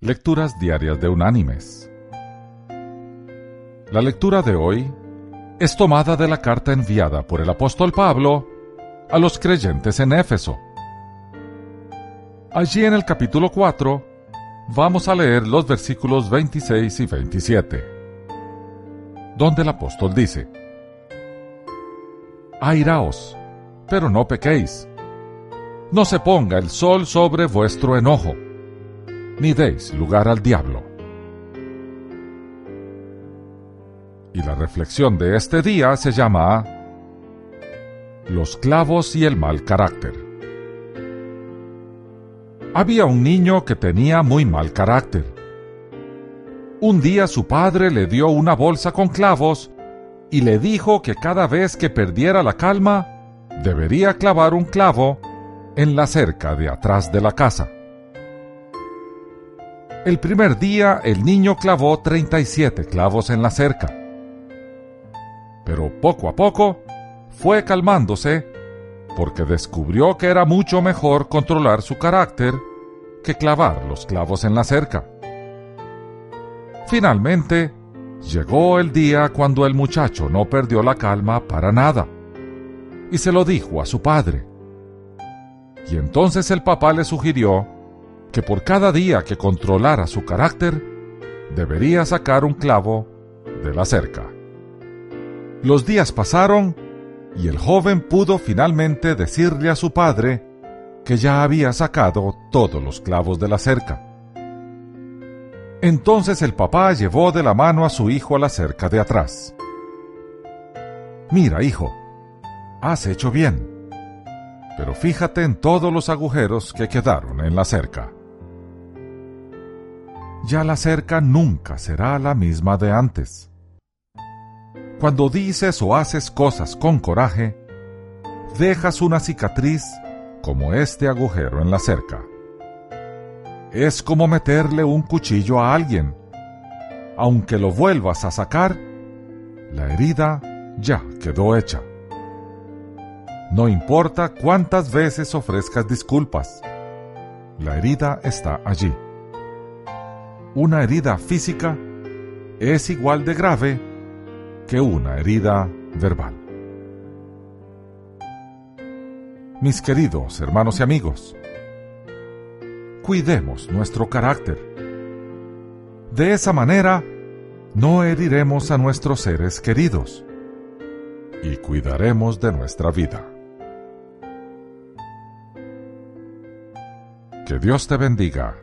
Lecturas Diarias de Unánimes. La lectura de hoy es tomada de la carta enviada por el apóstol Pablo a los creyentes en Éfeso. Allí en el capítulo 4 vamos a leer los versículos 26 y 27, donde el apóstol dice, Airaos, pero no pequéis. No se ponga el sol sobre vuestro enojo ni deis lugar al diablo. Y la reflexión de este día se llama Los clavos y el mal carácter. Había un niño que tenía muy mal carácter. Un día su padre le dio una bolsa con clavos y le dijo que cada vez que perdiera la calma, debería clavar un clavo en la cerca de atrás de la casa. El primer día el niño clavó 37 clavos en la cerca. Pero poco a poco fue calmándose porque descubrió que era mucho mejor controlar su carácter que clavar los clavos en la cerca. Finalmente, llegó el día cuando el muchacho no perdió la calma para nada y se lo dijo a su padre. Y entonces el papá le sugirió que por cada día que controlara su carácter, debería sacar un clavo de la cerca. Los días pasaron y el joven pudo finalmente decirle a su padre que ya había sacado todos los clavos de la cerca. Entonces el papá llevó de la mano a su hijo a la cerca de atrás. Mira, hijo, has hecho bien, pero fíjate en todos los agujeros que quedaron en la cerca ya la cerca nunca será la misma de antes. Cuando dices o haces cosas con coraje, dejas una cicatriz como este agujero en la cerca. Es como meterle un cuchillo a alguien. Aunque lo vuelvas a sacar, la herida ya quedó hecha. No importa cuántas veces ofrezcas disculpas, la herida está allí una herida física es igual de grave que una herida verbal. Mis queridos hermanos y amigos, cuidemos nuestro carácter. De esa manera, no heriremos a nuestros seres queridos y cuidaremos de nuestra vida. Que Dios te bendiga